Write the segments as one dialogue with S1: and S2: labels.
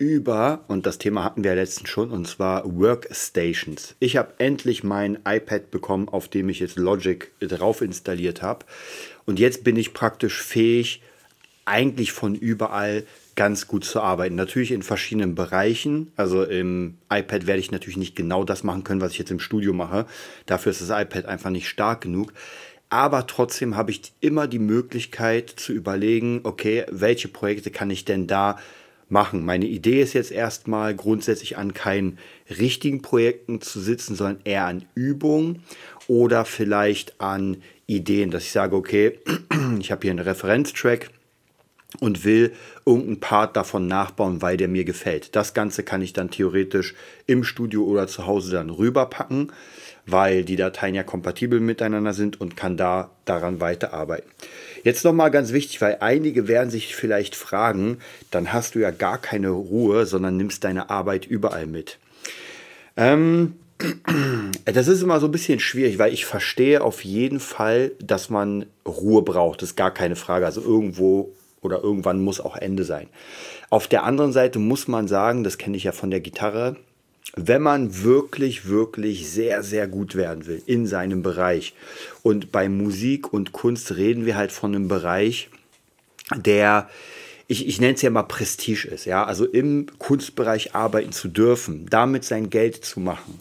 S1: über, und das Thema hatten wir ja letztens schon, und zwar Workstations. Ich habe endlich mein iPad bekommen, auf dem ich jetzt Logic drauf installiert habe. Und jetzt bin ich praktisch fähig, eigentlich von überall ganz gut zu arbeiten. Natürlich in verschiedenen Bereichen. Also im iPad werde ich natürlich nicht genau das machen können, was ich jetzt im Studio mache. Dafür ist das iPad einfach nicht stark genug. Aber trotzdem habe ich immer die Möglichkeit zu überlegen, okay, welche Projekte kann ich denn da machen. Meine Idee ist jetzt erstmal grundsätzlich an keinen richtigen Projekten zu sitzen, sondern eher an Übungen oder vielleicht an Ideen, dass ich sage, okay, ich habe hier einen Referenztrack und will irgendeinen Part davon nachbauen, weil der mir gefällt. Das Ganze kann ich dann theoretisch im Studio oder zu Hause dann rüberpacken, weil die Dateien ja kompatibel miteinander sind und kann da daran weiterarbeiten. Jetzt nochmal ganz wichtig, weil einige werden sich vielleicht fragen, dann hast du ja gar keine Ruhe, sondern nimmst deine Arbeit überall mit. Ähm, das ist immer so ein bisschen schwierig, weil ich verstehe auf jeden Fall, dass man Ruhe braucht. Das ist gar keine Frage. Also irgendwo oder irgendwann muss auch Ende sein. Auf der anderen Seite muss man sagen, das kenne ich ja von der Gitarre, wenn man wirklich, wirklich sehr, sehr gut werden will in seinem Bereich. Und bei Musik und Kunst reden wir halt von einem Bereich, der, ich, ich nenne es ja mal Prestige ist. Ja? Also im Kunstbereich arbeiten zu dürfen, damit sein Geld zu machen,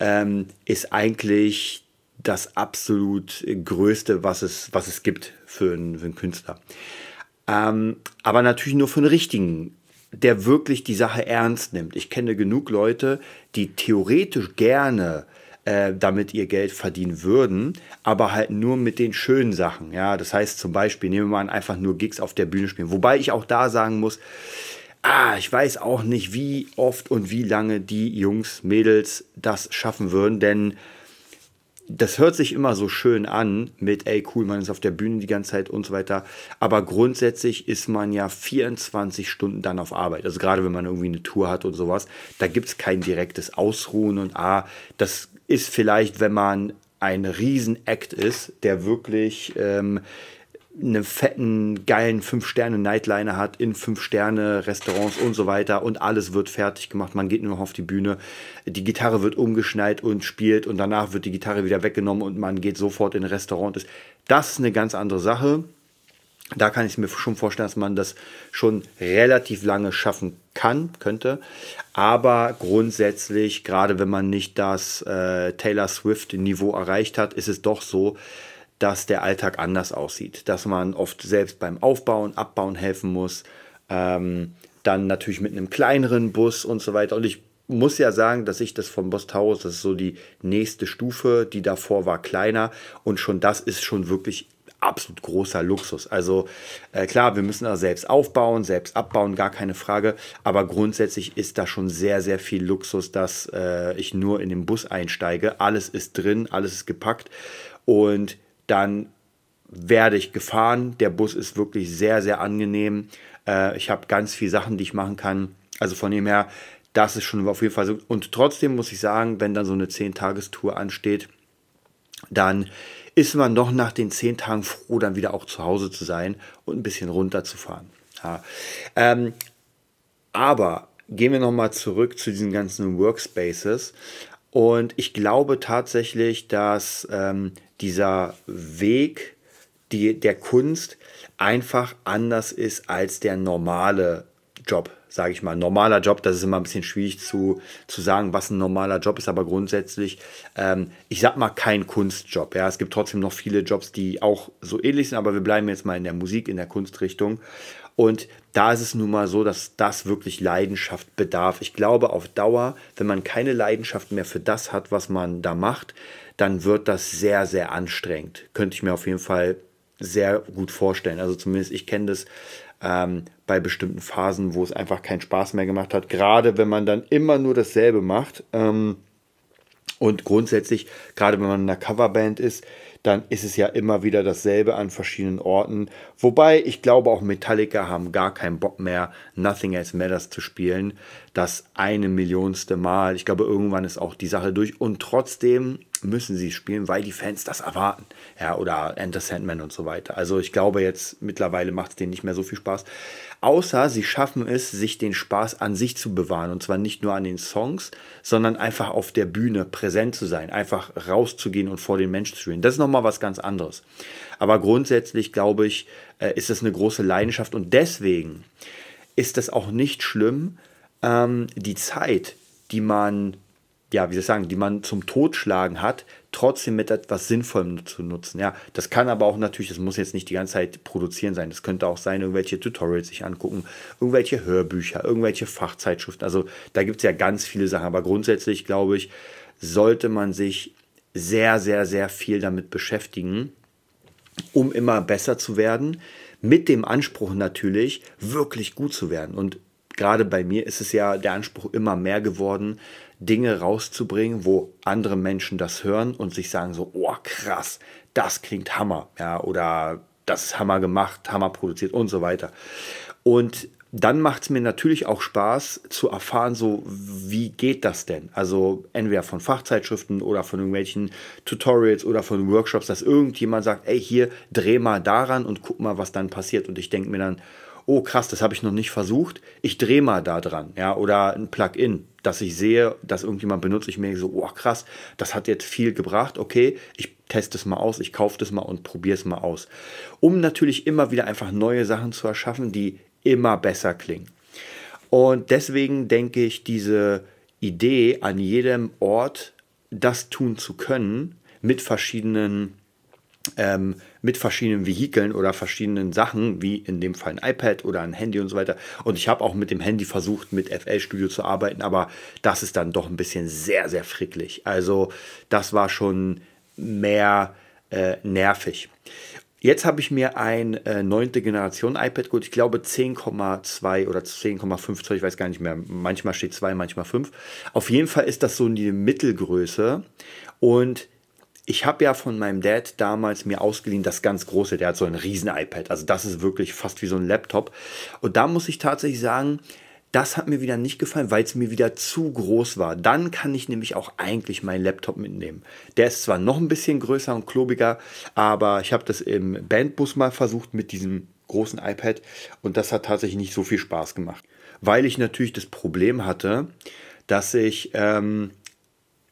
S1: ähm, ist eigentlich das absolut Größte, was es, was es gibt für einen, für einen Künstler. Ähm, aber natürlich nur einen richtigen der wirklich die Sache ernst nimmt. Ich kenne genug Leute, die theoretisch gerne äh, damit ihr Geld verdienen würden, aber halt nur mit den schönen Sachen. Ja, das heißt zum Beispiel, nehmen wir mal einfach nur Gigs auf der Bühne spielen. Wobei ich auch da sagen muss, ah, ich weiß auch nicht, wie oft und wie lange die Jungs, Mädels das schaffen würden, denn das hört sich immer so schön an mit, ey, cool, man ist auf der Bühne die ganze Zeit und so weiter. Aber grundsätzlich ist man ja 24 Stunden dann auf Arbeit. Also gerade wenn man irgendwie eine Tour hat und sowas, da gibt es kein direktes Ausruhen und ah, das ist vielleicht, wenn man ein Riesen-Act ist, der wirklich ähm, einen fetten, geilen 5-Sterne-Nightliner hat in 5-Sterne-Restaurants und so weiter und alles wird fertig gemacht. Man geht nur noch auf die Bühne. Die Gitarre wird umgeschneit und spielt und danach wird die Gitarre wieder weggenommen und man geht sofort in ein Restaurant. Das ist eine ganz andere Sache. Da kann ich mir schon vorstellen, dass man das schon relativ lange schaffen kann, könnte. Aber grundsätzlich, gerade wenn man nicht das äh, Taylor Swift-Niveau erreicht hat, ist es doch so, dass der Alltag anders aussieht, dass man oft selbst beim Aufbauen, Abbauen helfen muss, ähm, dann natürlich mit einem kleineren Bus und so weiter. Und ich muss ja sagen, dass ich das vom Boss Taurus, das ist so die nächste Stufe, die davor war kleiner und schon das ist schon wirklich absolut großer Luxus. Also äh, klar, wir müssen da selbst aufbauen, selbst abbauen, gar keine Frage. Aber grundsätzlich ist da schon sehr, sehr viel Luxus, dass äh, ich nur in den Bus einsteige. Alles ist drin, alles ist gepackt. Und dann werde ich gefahren. Der Bus ist wirklich sehr, sehr angenehm. Äh, ich habe ganz viele Sachen, die ich machen kann. Also von dem her, das ist schon auf jeden Fall so. Und trotzdem muss ich sagen, wenn dann so eine 10-Tagestour ansteht, dann ist man doch nach den 10 Tagen froh, dann wieder auch zu Hause zu sein und ein bisschen runterzufahren. Ja. Ähm, aber gehen wir nochmal zurück zu diesen ganzen Workspaces. Und ich glaube tatsächlich, dass ähm, dieser Weg die, der Kunst einfach anders ist als der normale Job, sage ich mal. Normaler Job, das ist immer ein bisschen schwierig zu, zu sagen, was ein normaler Job ist, aber grundsätzlich, ähm, ich sag mal, kein Kunstjob. Ja, es gibt trotzdem noch viele Jobs, die auch so ähnlich sind, aber wir bleiben jetzt mal in der Musik, in der Kunstrichtung. Und da ist es nun mal so, dass das wirklich Leidenschaft bedarf. Ich glaube, auf Dauer, wenn man keine Leidenschaft mehr für das hat, was man da macht, dann wird das sehr, sehr anstrengend. Könnte ich mir auf jeden Fall sehr gut vorstellen. Also zumindest ich kenne das ähm, bei bestimmten Phasen, wo es einfach keinen Spaß mehr gemacht hat. Gerade wenn man dann immer nur dasselbe macht. Ähm, und grundsätzlich, gerade wenn man in einer Coverband ist, dann ist es ja immer wieder dasselbe an verschiedenen Orten. Wobei ich glaube, auch Metallica haben gar keinen Bock mehr, Nothing Else Matters zu spielen. Das eine Millionste Mal. Ich glaube, irgendwann ist auch die Sache durch. Und trotzdem müssen sie spielen, weil die Fans das erwarten. Ja, oder Enter Sandman und so weiter. Also ich glaube jetzt mittlerweile macht es denen nicht mehr so viel Spaß. Außer sie schaffen es, sich den Spaß an sich zu bewahren. Und zwar nicht nur an den Songs, sondern einfach auf der Bühne präsent zu sein. Einfach rauszugehen und vor den Menschen zu spielen. Das ist nochmal was ganz anderes. Aber grundsätzlich glaube ich, äh, ist das eine große Leidenschaft. Und deswegen ist es auch nicht schlimm, ähm, die Zeit, die man ja, wie soll ich sagen, die man zum Totschlagen hat, trotzdem mit etwas Sinnvollem zu nutzen. Ja, das kann aber auch natürlich, das muss jetzt nicht die ganze Zeit produzieren sein. Das könnte auch sein, irgendwelche Tutorials sich angucken, irgendwelche Hörbücher, irgendwelche Fachzeitschriften. Also da gibt es ja ganz viele Sachen. Aber grundsätzlich, glaube ich, sollte man sich sehr, sehr, sehr viel damit beschäftigen, um immer besser zu werden. Mit dem Anspruch natürlich, wirklich gut zu werden. Und gerade bei mir ist es ja der Anspruch immer mehr geworden, Dinge rauszubringen, wo andere Menschen das hören und sich sagen so, oh krass, das klingt Hammer, ja, oder das ist Hammer gemacht, Hammer produziert und so weiter. Und dann macht es mir natürlich auch Spaß zu erfahren, so wie geht das denn? Also entweder von Fachzeitschriften oder von irgendwelchen Tutorials oder von Workshops, dass irgendjemand sagt, ey, hier dreh mal daran und guck mal, was dann passiert. Und ich denke mir dann, oh krass, das habe ich noch nicht versucht, ich drehe mal da dran, ja, oder ein Plugin, dass ich sehe, dass irgendjemand benutzt, ich merke so, oh krass, das hat jetzt viel gebracht, okay, ich teste es mal aus, ich kaufe das mal und probiere es mal aus. Um natürlich immer wieder einfach neue Sachen zu erschaffen, die immer besser klingen. Und deswegen denke ich, diese Idee, an jedem Ort das tun zu können, mit verschiedenen ähm, mit verschiedenen Vehikeln oder verschiedenen Sachen, wie in dem Fall ein iPad oder ein Handy und so weiter. Und ich habe auch mit dem Handy versucht, mit FL Studio zu arbeiten, aber das ist dann doch ein bisschen sehr, sehr fricklich. Also das war schon mehr äh, nervig. Jetzt habe ich mir ein äh, neunte Generation iPad geholt. Ich glaube 10,2 oder 10,5 Zoll, ich weiß gar nicht mehr. Manchmal steht 2, manchmal 5. Auf jeden Fall ist das so die Mittelgröße. Und ich habe ja von meinem Dad damals mir ausgeliehen das ganz große, der hat so ein riesen iPad, also das ist wirklich fast wie so ein Laptop. Und da muss ich tatsächlich sagen, das hat mir wieder nicht gefallen, weil es mir wieder zu groß war. Dann kann ich nämlich auch eigentlich meinen Laptop mitnehmen. Der ist zwar noch ein bisschen größer und klobiger, aber ich habe das im Bandbus mal versucht mit diesem großen iPad und das hat tatsächlich nicht so viel Spaß gemacht. Weil ich natürlich das Problem hatte, dass ich ähm,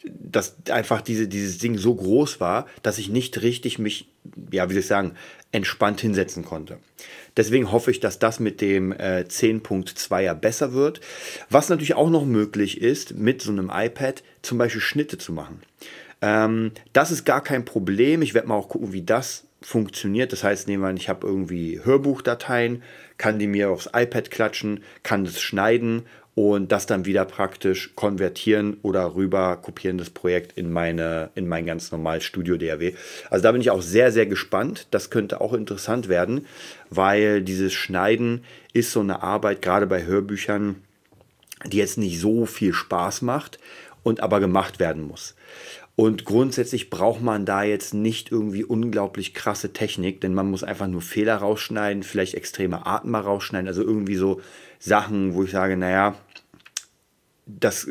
S1: dass einfach diese, dieses Ding so groß war, dass ich nicht richtig mich, ja, wie soll ich sagen, entspannt hinsetzen konnte. Deswegen hoffe ich, dass das mit dem äh, 10.2er besser wird. Was natürlich auch noch möglich ist, mit so einem iPad zum Beispiel Schnitte zu machen. Ähm, das ist gar kein Problem. Ich werde mal auch gucken, wie das funktioniert. Das heißt, nehmen wir an, ich habe irgendwie Hörbuchdateien, kann die mir aufs iPad klatschen, kann das schneiden und das dann wieder praktisch konvertieren oder rüber kopieren das Projekt in meine in mein ganz normales Studio DAW. Also da bin ich auch sehr sehr gespannt. Das könnte auch interessant werden, weil dieses Schneiden ist so eine Arbeit gerade bei Hörbüchern, die jetzt nicht so viel Spaß macht und aber gemacht werden muss. Und grundsätzlich braucht man da jetzt nicht irgendwie unglaublich krasse Technik, denn man muss einfach nur Fehler rausschneiden, vielleicht extreme Arten mal rausschneiden, also irgendwie so Sachen, wo ich sage, naja, das,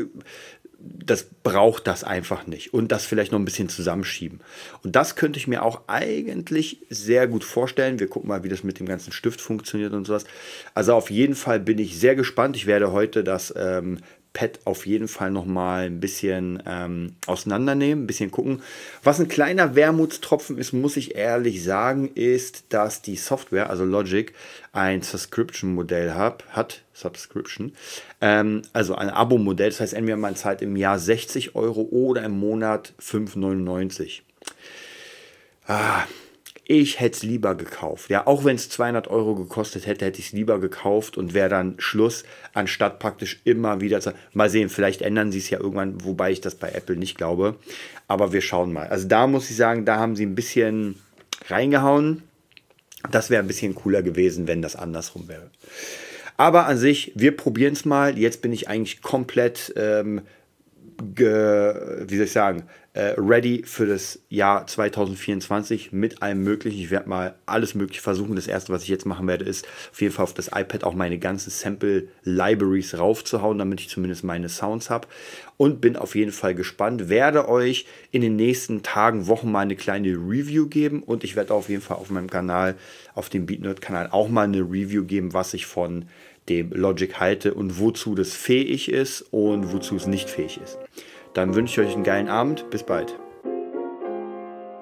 S1: das braucht das einfach nicht. Und das vielleicht noch ein bisschen zusammenschieben. Und das könnte ich mir auch eigentlich sehr gut vorstellen. Wir gucken mal, wie das mit dem ganzen Stift funktioniert und sowas. Also auf jeden Fall bin ich sehr gespannt. Ich werde heute das ähm, Pad auf jeden Fall noch mal ein bisschen ähm, auseinandernehmen, ein bisschen gucken. Was ein kleiner Wermutstropfen ist, muss ich ehrlich sagen, ist, dass die Software, also Logic, ein Subscription-Modell hat, Subscription, ähm, also ein Abo-Modell. Das heißt, entweder man zahlt im Jahr 60 Euro oder im Monat 5,99. Ah, ich hätte es lieber gekauft. Ja, auch wenn es 200 Euro gekostet hätte, hätte ich es lieber gekauft und wäre dann Schluss, anstatt praktisch immer wieder zu. Mal sehen, vielleicht ändern sie es ja irgendwann, wobei ich das bei Apple nicht glaube. Aber wir schauen mal. Also da muss ich sagen, da haben sie ein bisschen reingehauen. Das wäre ein bisschen cooler gewesen, wenn das andersrum wäre. Aber an sich, wir probieren es mal. Jetzt bin ich eigentlich komplett, ähm, wie soll ich sagen, äh, ready für das Jahr 2024 mit allem Möglichen. Ich werde mal alles Mögliche versuchen. Das erste, was ich jetzt machen werde, ist auf jeden Fall auf das iPad auch meine ganzen Sample-Libraries raufzuhauen, damit ich zumindest meine Sounds habe. Und bin auf jeden Fall gespannt. Werde euch in den nächsten Tagen, Wochen mal eine kleine Review geben. Und ich werde auf jeden Fall auf meinem Kanal, auf dem BeatNerd-Kanal, auch mal eine Review geben, was ich von dem Logic halte und wozu das fähig ist und wozu es nicht fähig ist. Dann wünsche ich euch einen geilen Abend. Bis bald.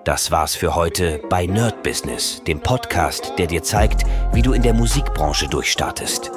S2: Das war's für heute bei Nerd Business, dem Podcast, der dir zeigt, wie du in der Musikbranche durchstartest.